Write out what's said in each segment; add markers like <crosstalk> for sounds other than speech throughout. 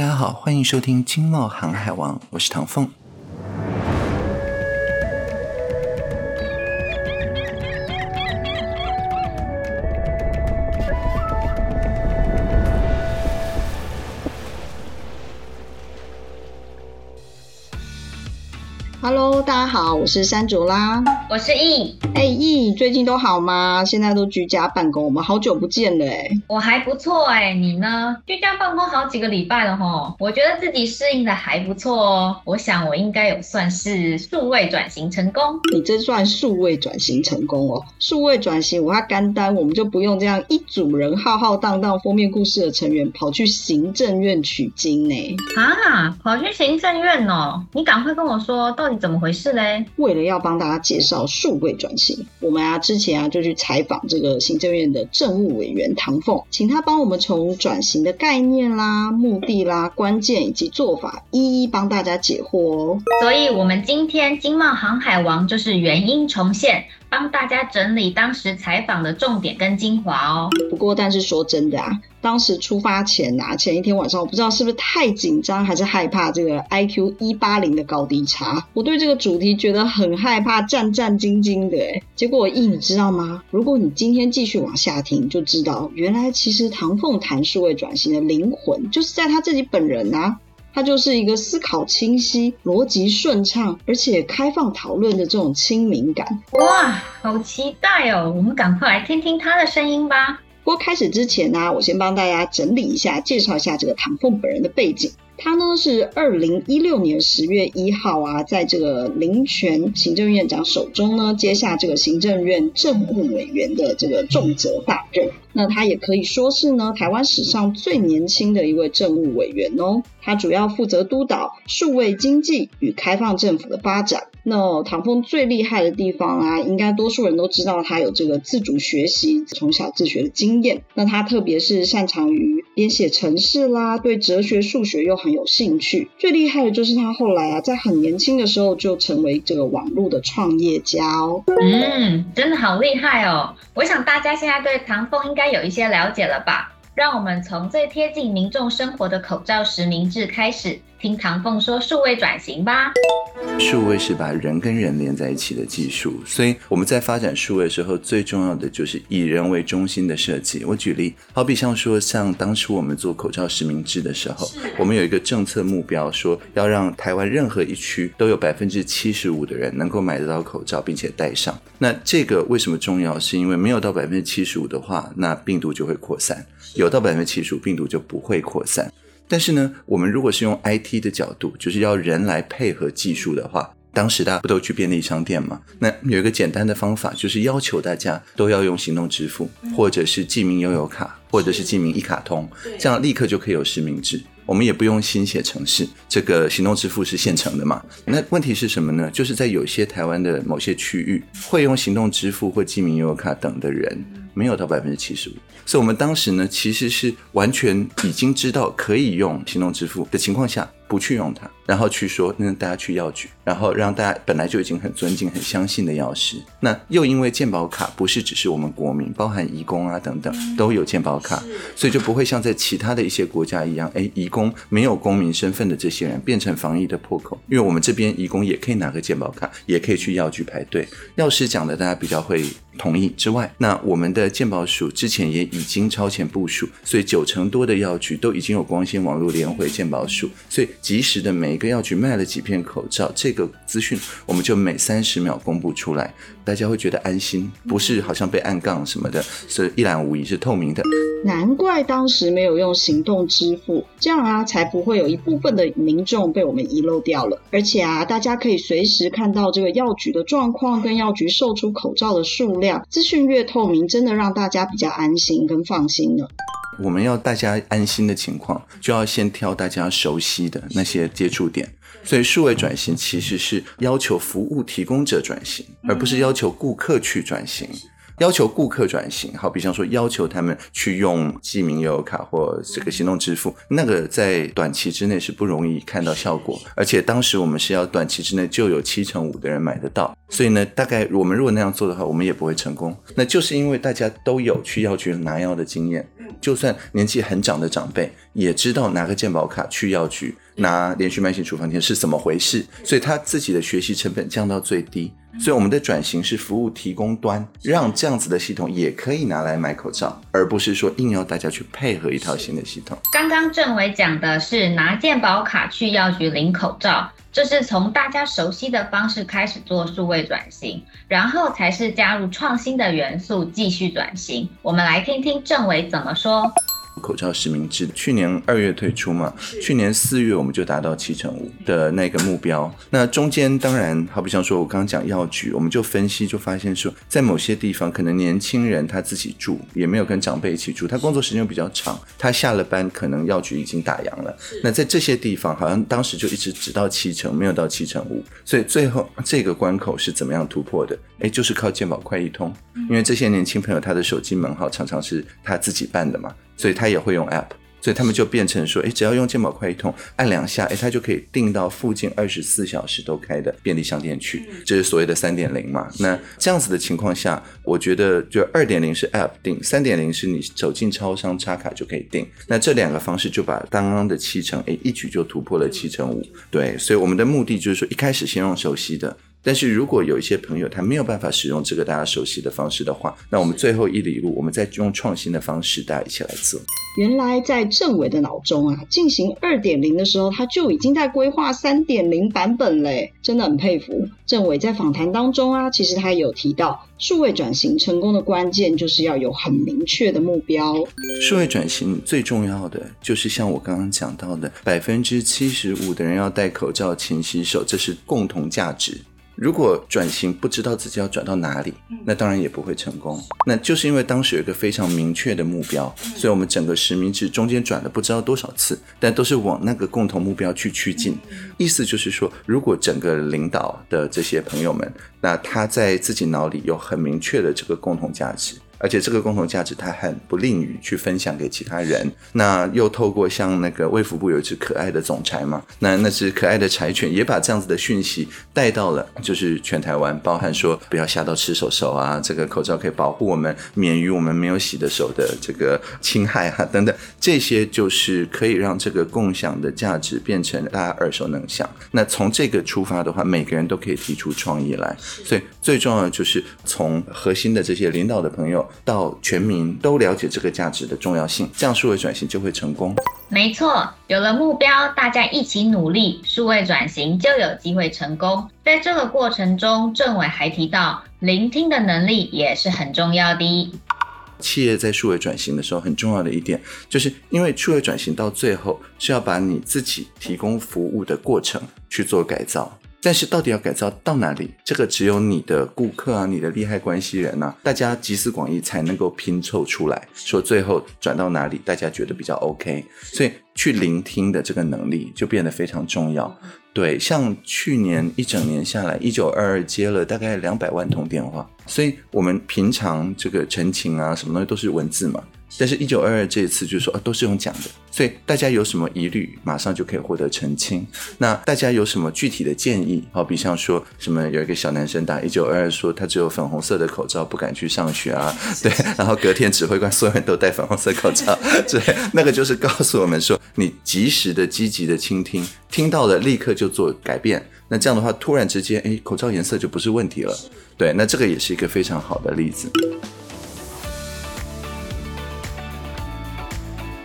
大家好，欢迎收听《经贸航海王》，我是唐凤。Hello，大家好，我是山竹啦，我是易。哎，易，最近都好吗？现在都居家办公，我们好久不见了哎。我还不错哎，你呢？居家办公好几个礼拜了吼，我觉得自己适应的还不错哦。我想我应该有算是数位转型成功。你这算数位转型成功哦？数位转型，我要干单，我们就不用这样一组人浩浩荡荡封面故事的成员跑去行政院取经呢。啊，跑去行政院哦？你赶快跟我说到底怎么回事嘞？为了要帮大家介绍数位转型，我们啊之前啊就去采访这个行政院的政务委员唐凤，请他帮我们从转型的概念啦、目的啦、关键以及做法，一一帮大家解惑哦。所以，我们今天经贸航海王就是原因重现。帮大家整理当时采访的重点跟精华哦。不过，但是说真的啊，当时出发前啊，前一天晚上，我不知道是不是太紧张，还是害怕这个 IQ 一八零的高低差，我对这个主题觉得很害怕，战战兢兢的。哎，结果一，你知道吗？如果你今天继续往下听，就知道原来其实唐凤谈数位转型的灵魂，就是在他自己本人啊。他就是一个思考清晰、逻辑顺畅，而且开放讨论的这种亲民感。哇，好期待哦！我们赶快来听听他的声音吧。不过开始之前呢、啊，我先帮大家整理一下，介绍一下这个唐凤本人的背景。他呢是二零一六年十月一号啊，在这个林权行政院长手中呢，接下这个行政院政务委员的这个重责大任。那他也可以说是呢，台湾史上最年轻的一位政务委员哦。他主要负责督导数位经济与开放政府的发展。那唐峰最厉害的地方啊，应该多数人都知道，他有这个自主学习、从小自学的经验。那他特别是擅长于编写程式啦，对哲学、数学又很有兴趣。最厉害的就是他后来啊，在很年轻的时候就成为这个网络的创业家哦。嗯，真的好厉害哦！我想大家现在对唐凤应该有一些了解了吧？让我们从最贴近民众生活的口罩实名制开始。听唐凤说数位转型吧。数位是把人跟人连在一起的技术，所以我们在发展数位的时候，最重要的就是以人为中心的设计。我举例，好比像说，像当初我们做口罩实名制的时候，我们有一个政策目标，说要让台湾任何一区都有百分之七十五的人能够买得到口罩，并且戴上。那这个为什么重要？是因为没有到百分之七十五的话，那病毒就会扩散；有到百分之七十五，病毒就不会扩散。但是呢，我们如果是用 IT 的角度，就是要人来配合技术的话，当时大家不都去便利商店吗？那有一个简单的方法，就是要求大家都要用行动支付，或者是记名悠游卡，或者是记名一卡通，这样立刻就可以有实名制。我们也不用新写程式，这个行动支付是现成的嘛？那问题是什么呢？就是在有些台湾的某些区域，会用行动支付或记名悠游卡等的人。没有到百分之七十五，所以我们当时呢，其实是完全已经知道可以用行动支付的情况下，不去用它，然后去说那大家去药局，然后让大家本来就已经很尊敬、很相信的药师，那又因为健保卡不是只是我们国民，包含移工啊等等都有健保卡，所以就不会像在其他的一些国家一样，哎，移工没有公民身份的这些人变成防疫的破口，因为我们这边移工也可以拿个健保卡，也可以去药局排队，药师讲的大家比较会同意之外，那我们的健保署之前也已经超前部署，所以九成多的药局都已经有光纤网络连回健保署，所以。及时的每一个药局卖了几片口罩，这个资讯我们就每三十秒公布出来，大家会觉得安心，不是好像被暗杠什么的，所以一览无遗是透明的。难怪当时没有用行动支付，这样啊才不会有一部分的民众被我们遗漏掉了。而且啊，大家可以随时看到这个药局的状况跟药局售出口罩的数量，资讯越透明，真的让大家比较安心跟放心呢。我们要大家安心的情况，就要先挑大家熟悉的那些接触点。所以数位转型其实是要求服务提供者转型，而不是要求顾客去转型。要求顾客转型，好比方说要求他们去用记名悠游卡或这个行动支付，那个在短期之内是不容易看到效果。而且当时我们是要短期之内就有七成五的人买得到，所以呢，大概我们如果那样做的话，我们也不会成功。那就是因为大家都有去药局拿药的经验，就算年纪很长的长辈也知道拿个健保卡去药局拿连续慢性处方贴是怎么回事，所以他自己的学习成本降到最低。所以我们的转型是服务提供端，让这样子的系统也可以拿来买口罩，而不是说硬要大家去配合一套新的系统。刚刚政纬讲的是拿健保卡去药局领口罩，这是从大家熟悉的方式开始做数位转型，然后才是加入创新的元素继续转型。我们来听听政纬怎么说。口罩实名制，去年二月推出嘛，去年四月我们就达到七成五的那个目标。那中间当然，好比像说我刚刚讲药局，我们就分析就发现说，在某些地方可能年轻人他自己住，也没有跟长辈一起住，他工作时间又比较长，他下了班可能药局已经打烊了。那在这些地方，好像当时就一直只到七成，没有到七成五。所以最后这个关口是怎么样突破的？哎，就是靠健保快易通，因为这些年轻朋友他的手机门号常常是他自己办的嘛。所以他也会用 App，所以他们就变成说，哎，只要用健保快一通，按两下，哎，他就可以订到附近二十四小时都开的便利商店去，这是所谓的三点零嘛。那这样子的情况下，我觉得就二点零是 App 订，三点零是你走进超商插卡就可以订。那这两个方式就把刚刚的七成，哎，一举就突破了七成五。对，所以我们的目的就是说，一开始先用熟悉的。但是如果有一些朋友他没有办法使用这个大家熟悉的方式的话，那我们最后一里路，我们再用创新的方式，大家一起来做。原来在政委的脑中啊，进行二点零的时候，他就已经在规划三点零版本嘞，真的很佩服。政委在访谈当中啊，其实他有提到，数位转型成功的关键就是要有很明确的目标。数位转型最重要的就是像我刚刚讲到的，百分之七十五的人要戴口罩、勤洗手，这是共同价值。如果转型不知道自己要转到哪里，那当然也不会成功。那就是因为当时有一个非常明确的目标，所以我们整个实名制中间转了不知道多少次，但都是往那个共同目标去趋近。意思就是说，如果整个领导的这些朋友们，那他在自己脑里有很明确的这个共同价值。而且这个共同价值，他很不吝于去分享给其他人。那又透过像那个卫福部有一只可爱的总裁嘛，那那只可爱的柴犬也把这样子的讯息带到了，就是全台湾，包含说不要吓到吃手手啊，这个口罩可以保护我们免于我们没有洗的手的这个侵害啊等等，这些就是可以让这个共享的价值变成大家耳熟能详。那从这个出发的话，每个人都可以提出创意来。所以最重要的就是从核心的这些领导的朋友。到全民都了解这个价值的重要性，这样数位转型就会成功。没错，有了目标，大家一起努力，数位转型就有机会成功。在这个过程中，政委还提到，聆听的能力也是很重要的。企业在数位转型的时候，很重要的一点，就是因为数位转型到最后是要把你自己提供服务的过程去做改造。但是到底要改造到哪里？这个只有你的顾客啊，你的利害关系人啊，大家集思广益才能够拼凑出来，说最后转到哪里，大家觉得比较 OK。所以去聆听的这个能力就变得非常重要。对，像去年一整年下来，一九二二接了大概两百万通电话，所以我们平常这个陈情啊，什么东西都是文字嘛。但是，一九二二这一次就是说，啊，都是用讲的，所以大家有什么疑虑，马上就可以获得澄清。那大家有什么具体的建议？好比像说什么，有一个小男生打一九二二说，他只有粉红色的口罩，不敢去上学啊。<laughs> 对，然后隔天指挥官所有人都戴粉红色口罩，<laughs> 对，那个就是告诉我们说，你及时的、积极的倾听，听到了立刻就做改变。那这样的话，突然之间，哎，口罩颜色就不是问题了。对，那这个也是一个非常好的例子。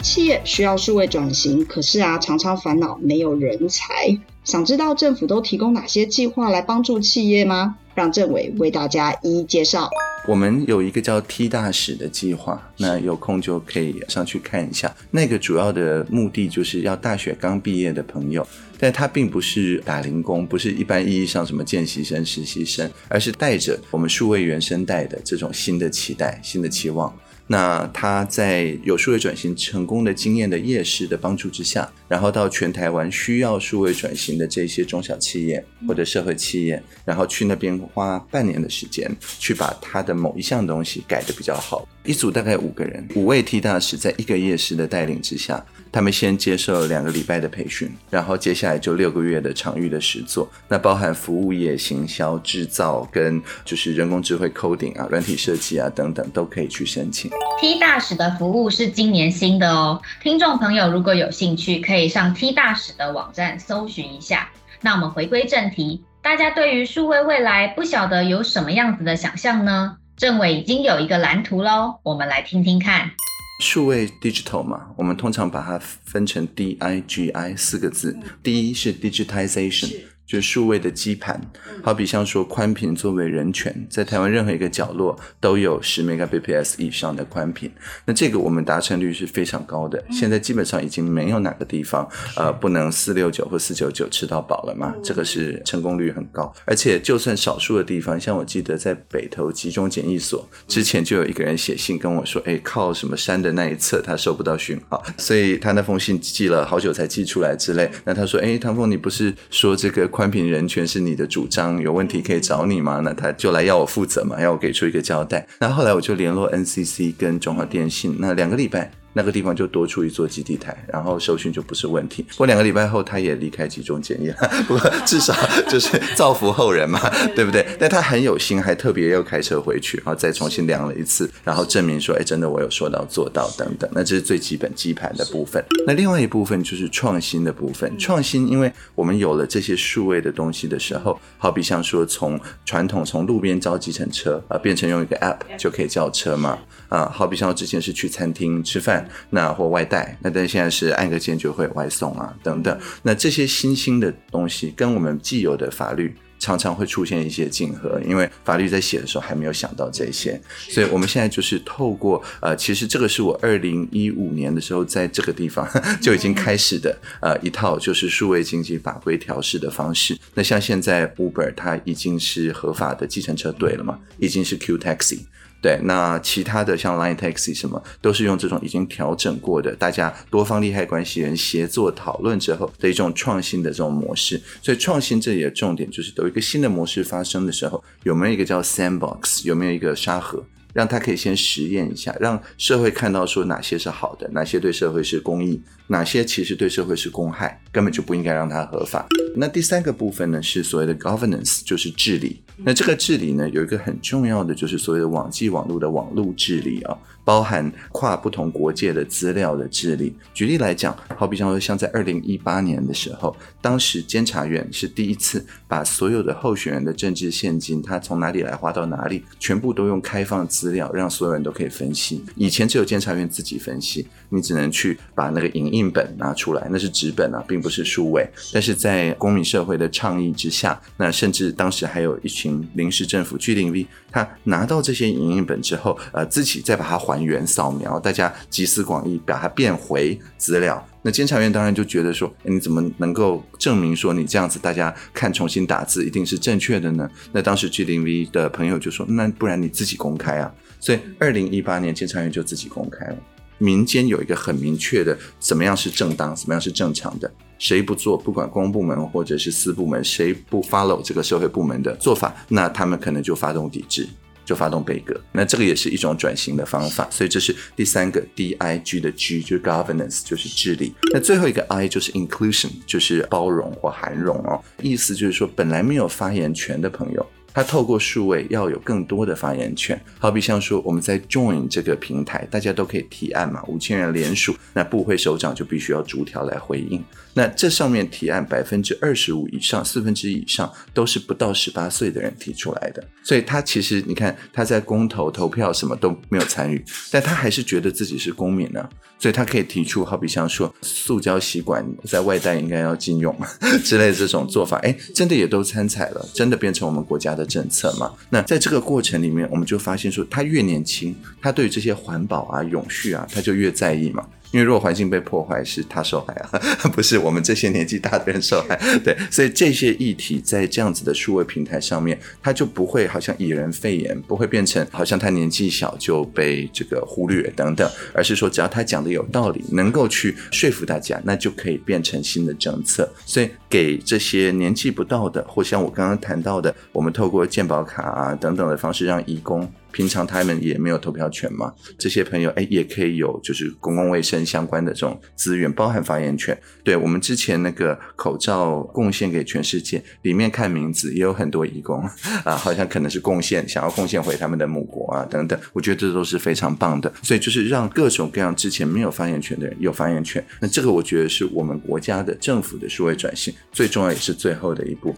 企业需要数位转型，可是啊，常常烦恼没有人才。想知道政府都提供哪些计划来帮助企业吗？让政委为大家一一介绍。我们有一个叫 T 大使的计划，那有空就可以上去看一下。那个主要的目的就是要大学刚毕业的朋友，但他并不是打零工，不是一般意义上什么见习生、实习生，而是带着我们数位原生代的这种新的期待、新的期望。那他在有数位转型成功的经验的业师的帮助之下，然后到全台湾需要数位转型的这些中小企业或者社会企业，然后去那边花半年的时间，去把他的某一项东西改得比较好。一组大概五个人，五位 T 大使在一个业师的带领之下。他们先接受两个礼拜的培训，然后接下来就六个月的场域的实作，那包含服务业、行销、制造跟就是人工智慧 coding 啊、软体设计啊等等都可以去申请。T 大使的服务是今年新的哦，听众朋友如果有兴趣，可以上 T 大使的网站搜寻一下。那我们回归正题，大家对于数位未来不晓得有什么样子的想象呢？政委已经有一个蓝图喽，我们来听听看。数位 digital 嘛，我们通常把它分成 D I G I 四个字。第一是 digitization。就是数位的基盘，好比像说宽频作为人权，在台湾任何一个角落都有十 Mbps 以上的宽频，那这个我们达成率是非常高的。现在基本上已经没有哪个地方呃不能四六九或四九九吃到饱了嘛，这个是成功率很高。而且就算少数的地方，像我记得在北投集中检疫所之前就有一个人写信跟我说，哎，靠什么山的那一侧他收不到讯号，所以他那封信寄了好久才寄出来之类。那他说，哎，唐凤你不是说这个。宽频人权是你的主张，有问题可以找你吗？那他就来要我负责嘛，要我给出一个交代。那后来我就联络 NCC 跟中华电信，那两个礼拜。那个地方就多出一座基地台，然后收讯就不是问题。不过两个礼拜后，他也离开集中检疫了。不过至少就是造福后人嘛，对不对？但他很有心，还特别又开车回去，然后再重新量了一次，然后证明说，哎，真的我有说到做到等等。那这是最基本基盘的部分。那另外一部分就是创新的部分。创新，因为我们有了这些数位的东西的时候，好比像说从传统从路边招计程车啊，变成用一个 app 就可以叫车嘛。啊，好比像之前是去餐厅吃饭。那或外带，那但现在是按个键就会外送啊，等等。那这些新兴的东西跟我们既有的法律常常会出现一些竞合，因为法律在写的时候还没有想到这些，所以我们现在就是透过呃，其实这个是我二零一五年的时候在这个地方 <laughs> 就已经开始的呃一套就是数位经济法规调试的方式。那像现在 Uber 它已经是合法的计程车队了嘛，已经是 Q Taxi。对，那其他的像 Line Taxi 什么，都是用这种已经调整过的，大家多方利害关系人协作讨论之后的一种创新的这种模式。所以创新这里的重点就是，有一个新的模式发生的时候，有没有一个叫 Sandbox，有没有一个沙盒？让他可以先实验一下，让社会看到说哪些是好的，哪些对社会是公益，哪些其实对社会是公害，根本就不应该让它合法。那第三个部分呢，是所谓的 governance，就是治理。那这个治理呢，有一个很重要的，就是所谓的网际网络的网络治理啊。包含跨不同国界的资料的治理。举例来讲，好比像说，像在二零一八年的时候，当时监察院是第一次把所有的候选人的政治现金，他从哪里来花到哪里，全部都用开放资料，让所有人都可以分析。以前只有监察院自己分析，你只能去把那个影印本拿出来，那是纸本啊，并不是数位。但是在公民社会的倡议之下，那甚至当时还有一群临时政府 G0V，他拿到这些影印本之后，呃，自己再把它还。原扫描，大家集思广益，把它变回资料。那监察院当然就觉得说，你怎么能够证明说你这样子大家看重新打字一定是正确的呢？那当时 G0V 的朋友就说，那不然你自己公开啊。所以二零一八年监察院就自己公开了，民间有一个很明确的，怎么样是正当，怎么样是正常的，谁不做，不管公部门或者是私部门，谁不 follow 这个社会部门的做法，那他们可能就发动抵制。就发动备革，那这个也是一种转型的方法，所以这是第三个 D I G 的 G 就是 governance 就是治理，那最后一个 I 就是 inclusion 就是包容或涵容哦，意思就是说本来没有发言权的朋友。他透过数位要有更多的发言权，好比像说我们在 Join 这个平台，大家都可以提案嘛，五千人联署，那部会首长就必须要逐条来回应。那这上面提案百分之二十五以上，四分之一以上都是不到十八岁的人提出来的，所以他其实你看他在公投投票什么都没有参与，但他还是觉得自己是公民呢、啊，所以他可以提出好比像说塑胶吸管在外带应该要禁用 <laughs> 之类的这种做法，哎，真的也都参采了，真的变成我们国家的。政策嘛，那在这个过程里面，我们就发现说，他越年轻，他对这些环保啊、永续啊，他就越在意嘛。因为如果环境被破坏，是他受害啊，<laughs> 不是我们这些年纪大的人受害。<laughs> 对，所以这些议题在这样子的数位平台上面，他就不会好像以人废言，不会变成好像他年纪小就被这个忽略等等，而是说只要他讲的有道理，能够去说服大家，那就可以变成新的政策。所以给这些年纪不到的，或像我刚刚谈到的，我们透过健保卡啊等等的方式让义工。平常他们也没有投票权嘛，这些朋友哎也可以有就是公共卫生相关的这种资源，包含发言权。对，我们之前那个口罩贡献给全世界，里面看名字也有很多义工 <laughs> 啊，好像可能是贡献想要贡献回他们的母国啊等等，我觉得这都是非常棒的。所以就是让各种各样之前没有发言权的人有发言权，那这个我觉得是我们国家的政府的数位转型最重要也是最后的一步。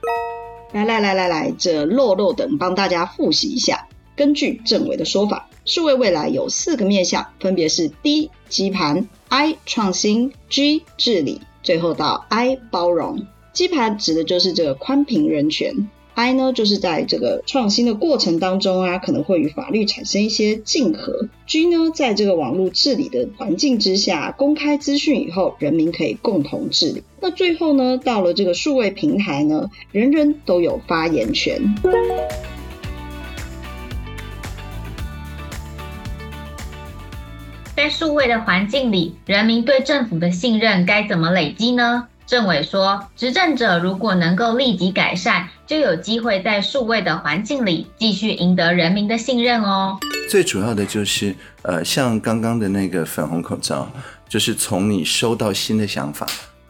来来来来来，这落落等帮大家复习一下。根据政委的说法，数位未来有四个面向，分别是 D 基盘、I 创新、G 治理，最后到 I 包容。基盘指的就是这个宽频人权。I 呢，就是在这个创新的过程当中啊，可能会与法律产生一些竞合。G 呢，在这个网络治理的环境之下，公开资讯以后，人民可以共同治理。那最后呢，到了这个数位平台呢，人人都有发言权。在数位的环境里，人民对政府的信任该怎么累积呢？政委说，执政者如果能够立即改善，就有机会在数位的环境里继续赢得人民的信任哦。最主要的就是，呃，像刚刚的那个粉红口罩，就是从你收到新的想法，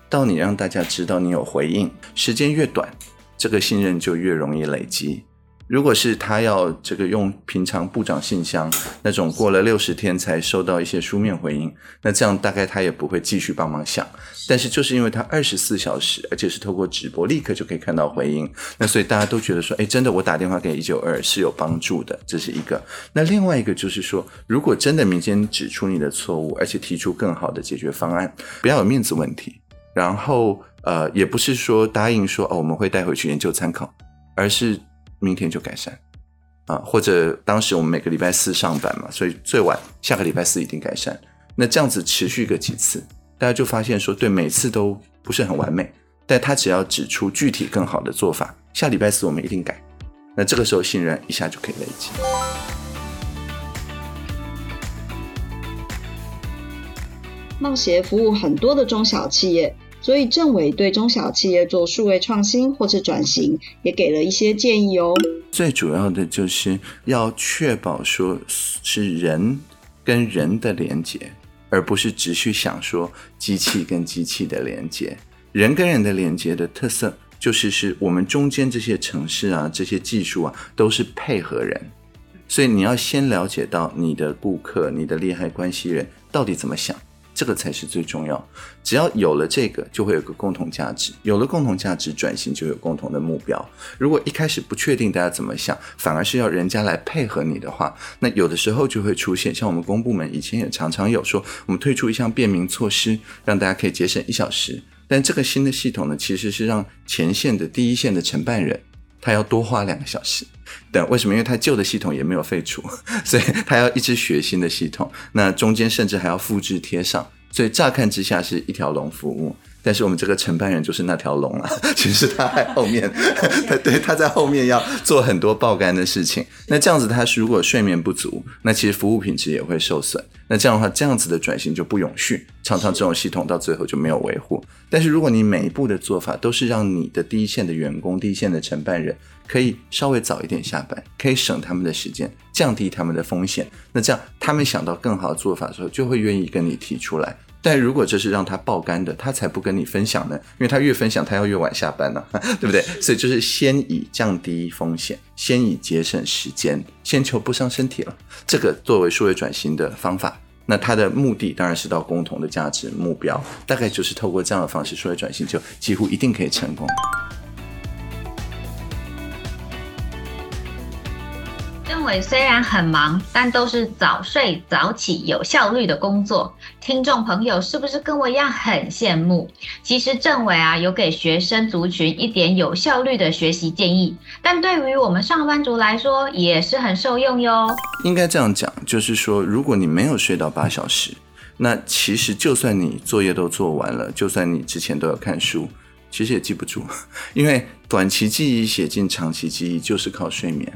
到你让大家知道你有回应，时间越短，这个信任就越容易累积。如果是他要这个用平常部长信箱那种过了六十天才收到一些书面回应，那这样大概他也不会继续帮忙想。但是就是因为他二十四小时，而且是透过直播立刻就可以看到回应，那所以大家都觉得说，哎，真的我打电话给一九二是有帮助的，这是一个。那另外一个就是说，如果真的民间指出你的错误，而且提出更好的解决方案，不要有面子问题，然后呃，也不是说答应说哦我们会带回去研究参考，而是。明天就改善，啊，或者当时我们每个礼拜四上班嘛，所以最晚下个礼拜四一定改善。那这样子持续个几次，大家就发现说，对，每次都不是很完美，但他只要指出具体更好的做法，下礼拜四我们一定改。那这个时候信任一下就可以累积。贸协服务很多的中小企业。所以政委对中小企业做数位创新或是转型，也给了一些建议哦。最主要的就是要确保说是人跟人的连接，而不是只去想说机器跟机器的连接。人跟人的连接的特色就是是我们中间这些城市啊、这些技术啊，都是配合人。所以你要先了解到你的顾客、你的利害关系人到底怎么想。这个才是最重要。只要有了这个，就会有个共同价值。有了共同价值，转型就有共同的目标。如果一开始不确定大家怎么想，反而是要人家来配合你的话，那有的时候就会出现像我们公部门以前也常常有说，我们推出一项便民措施，让大家可以节省一小时。但这个新的系统呢，其实是让前线的第一线的承办人，他要多花两个小时。对为什么？因为他旧的系统也没有废除，<laughs> 所以他要一直学新的系统。那中间甚至还要复制贴上，所以乍看之下是一条龙服务。但是我们这个承办人就是那条龙啊，<laughs> 其实他在后面，<laughs> 他对他在后面要做很多爆肝的事情。那这样子，他如果睡眠不足，那其实服务品质也会受损。那这样的话，这样子的转型就不永续，常常这种系统到最后就没有维护。但是如果你每一步的做法都是让你的第一线的员工、第一线的承办人可以稍微早一点下班，可以省他们的时间，降低他们的风险，那这样他们想到更好的做法的时候，就会愿意跟你提出来。但如果这是让他爆肝的，他才不跟你分享呢，因为他越分享，他要越晚下班呢，<laughs> 对不对？所以就是先以降低风险，先以节省时间，先求不伤身体了。这个作为数位转型的方法，那它的目的当然是到共同的价值目标，大概就是透过这样的方式，数位转型就几乎一定可以成功。虽然很忙，但都是早睡早起、有效率的工作。听众朋友是不是跟我一样很羡慕？其实政委啊，有给学生族群一点有效率的学习建议，但对于我们上班族来说也是很受用哟。应该这样讲，就是说，如果你没有睡到八小时，那其实就算你作业都做完了，就算你之前都有看书，其实也记不住，因为短期记忆写进长期记忆就是靠睡眠。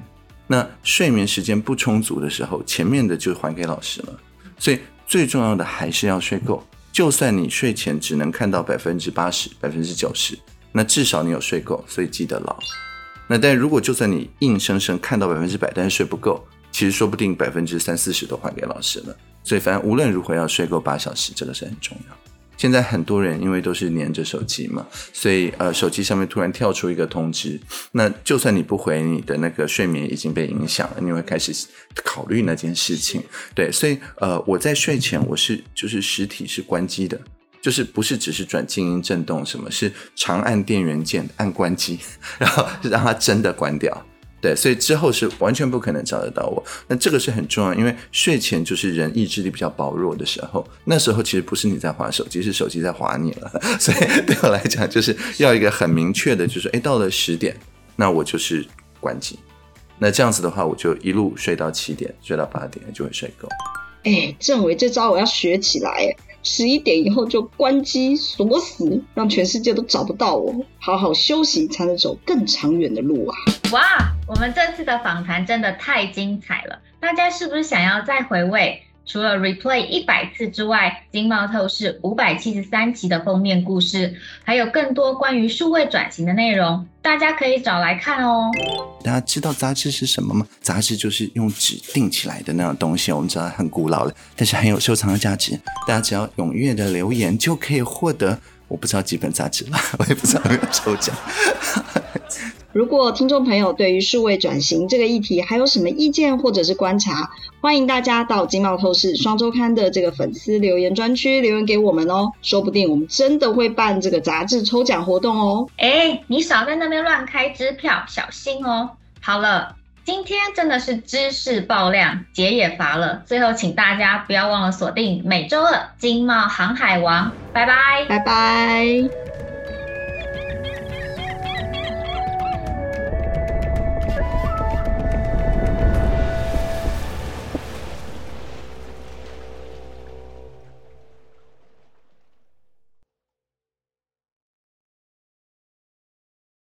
那睡眠时间不充足的时候，前面的就还给老师了。所以最重要的还是要睡够。就算你睡前只能看到百分之八十、百分之九十，那至少你有睡够，所以记得牢。那但如果就算你硬生生看到百分之百，但是睡不够，其实说不定百分之三四十都还给老师了。所以反正无论如何要睡够八小时，这个是很重要。现在很多人因为都是黏着手机嘛，所以呃手机上面突然跳出一个通知，那就算你不回，你的那个睡眠已经被影响了，你会开始考虑那件事情。对，所以呃我在睡前我是就是实体是关机的，就是不是只是转静音震动，什么是长按电源键按关机，然后让它真的关掉。对，所以之后是完全不可能找得到我。那这个是很重要，因为睡前就是人意志力比较薄弱的时候，那时候其实不是你在滑手机，是手机在滑你了。<laughs> 所以对我来讲，就是要一个很明确的，就是哎，到了十点，那我就是关机。那这样子的话，我就一路睡到七点，睡到八点就会睡够。哎，政委，这招我要学起来。十一点以后就关机锁死，让全世界都找不到我。好好休息，才能走更长远的路啊！哇，我们这次的访谈真的太精彩了，大家是不是想要再回味？除了 replay 一百次之外，《经贸透视》五百七十三期的封面故事，还有更多关于数位转型的内容，大家可以找来看哦。大家知道杂志是什么吗？杂志就是用纸订起来的那种东西，我们知道很古老了，但是很有收藏的价值。大家只要踊跃的留言，就可以获得我不知道几本杂志了，<laughs> 我也不知道有没有抽奖。如果听众朋友对于数位转型这个议题还有什么意见或者是观察，欢迎大家到《经贸透视双周刊》的这个粉丝留言专区留言给我们哦，说不定我们真的会办这个杂志抽奖活动哦。哎，你少在那边乱开支票，小心哦。好了，今天真的是知识爆量，姐也乏了。最后，请大家不要忘了锁定每周二《经贸航海王》，拜拜，拜拜。